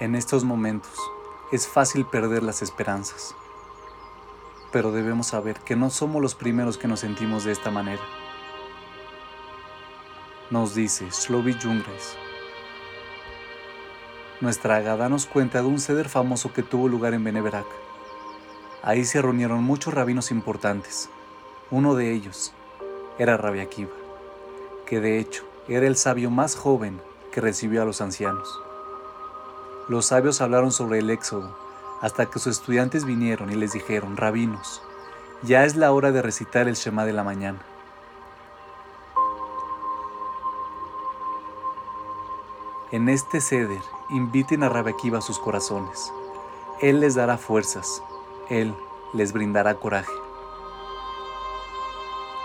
En estos momentos es fácil perder las esperanzas, pero debemos saber que no somos los primeros que nos sentimos de esta manera. Nos dice Slovi Jungres. Nuestra Agada nos cuenta de un ceder famoso que tuvo lugar en Beneverac. Ahí se reunieron muchos rabinos importantes. Uno de ellos era Rabbi Akiva, que de hecho era el sabio más joven que recibió a los ancianos. Los sabios hablaron sobre el éxodo hasta que sus estudiantes vinieron y les dijeron, rabinos, ya es la hora de recitar el Shema de la mañana. En este ceder, inviten a Rabbi Akiva a sus corazones. Él les dará fuerzas, Él les brindará coraje.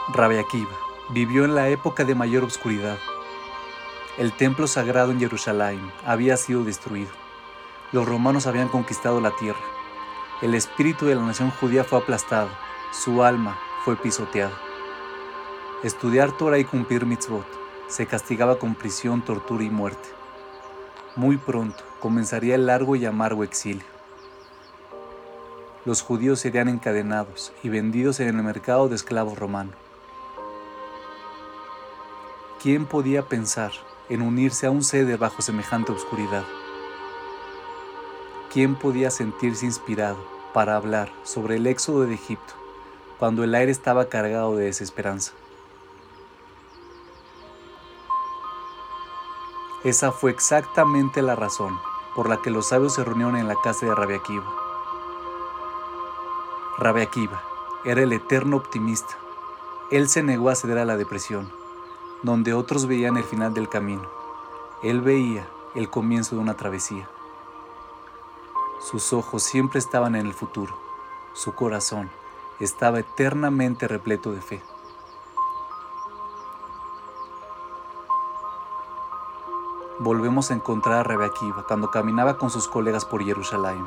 Rabbi Akiva vivió en la época de mayor oscuridad. El templo sagrado en Jerusalén había sido destruido. Los romanos habían conquistado la tierra. El espíritu de la nación judía fue aplastado. Su alma fue pisoteada. Estudiar Torah y cumplir mitzvot se castigaba con prisión, tortura y muerte. Muy pronto comenzaría el largo y amargo exilio. Los judíos serían encadenados y vendidos en el mercado de esclavos romano. ¿Quién podía pensar en unirse a un sede bajo semejante oscuridad? ¿Quién podía sentirse inspirado para hablar sobre el éxodo de Egipto cuando el aire estaba cargado de desesperanza? Esa fue exactamente la razón por la que los sabios se reunieron en la casa de. Rabbi Akiva era el eterno optimista. Él se negó a ceder a la depresión donde otros veían el final del camino. Él veía el comienzo de una travesía. Sus ojos siempre estaban en el futuro. Su corazón estaba eternamente repleto de fe. Volvemos a encontrar a Rebequiva cuando caminaba con sus colegas por Jerusalén.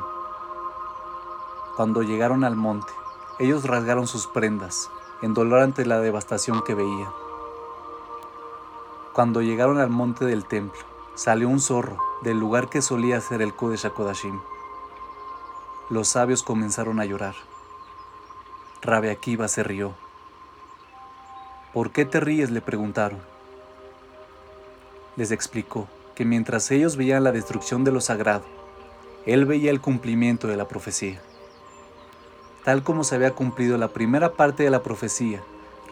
Cuando llegaron al monte, ellos rasgaron sus prendas, en dolor ante la devastación que veían. Cuando llegaron al monte del templo, salió un zorro del lugar que solía ser el Kodesh HaKodashim. Los sabios comenzaron a llorar. Rabbi Akiva se rió. ¿Por qué te ríes? le preguntaron. Les explicó que mientras ellos veían la destrucción de lo sagrado, él veía el cumplimiento de la profecía. Tal como se había cumplido la primera parte de la profecía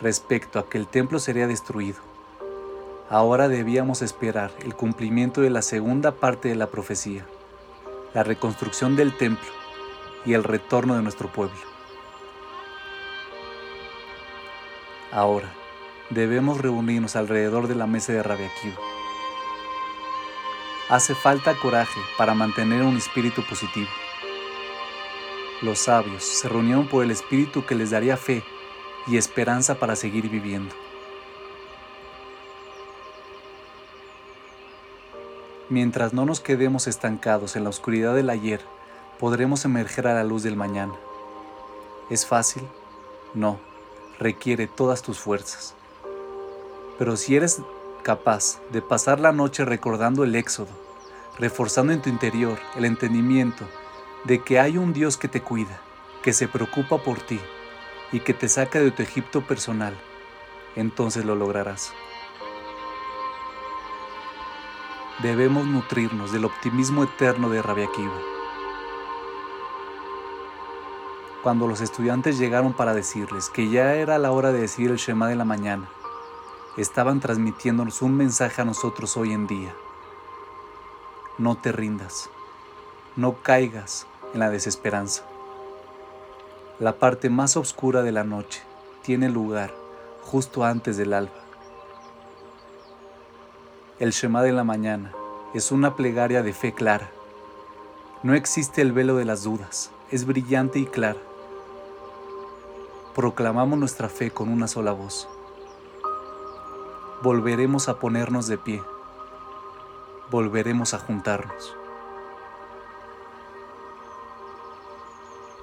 respecto a que el templo sería destruido, Ahora debíamos esperar el cumplimiento de la segunda parte de la profecía, la reconstrucción del templo y el retorno de nuestro pueblo. Ahora, debemos reunirnos alrededor de la mesa de Rabbi Hace falta coraje para mantener un espíritu positivo. Los sabios se reunieron por el espíritu que les daría fe y esperanza para seguir viviendo. Mientras no nos quedemos estancados en la oscuridad del ayer, podremos emerger a la luz del mañana. ¿Es fácil? No, requiere todas tus fuerzas. Pero si eres capaz de pasar la noche recordando el éxodo, reforzando en tu interior el entendimiento de que hay un Dios que te cuida, que se preocupa por ti y que te saca de tu Egipto personal, entonces lo lograrás. debemos nutrirnos del optimismo eterno de Rabia Cuando los estudiantes llegaron para decirles que ya era la hora de decir el Shema de la mañana, estaban transmitiéndonos un mensaje a nosotros hoy en día. No te rindas, no caigas en la desesperanza. La parte más oscura de la noche tiene lugar justo antes del alba. El Shema de la mañana es una plegaria de fe clara. No existe el velo de las dudas, es brillante y clara. Proclamamos nuestra fe con una sola voz. Volveremos a ponernos de pie. Volveremos a juntarnos.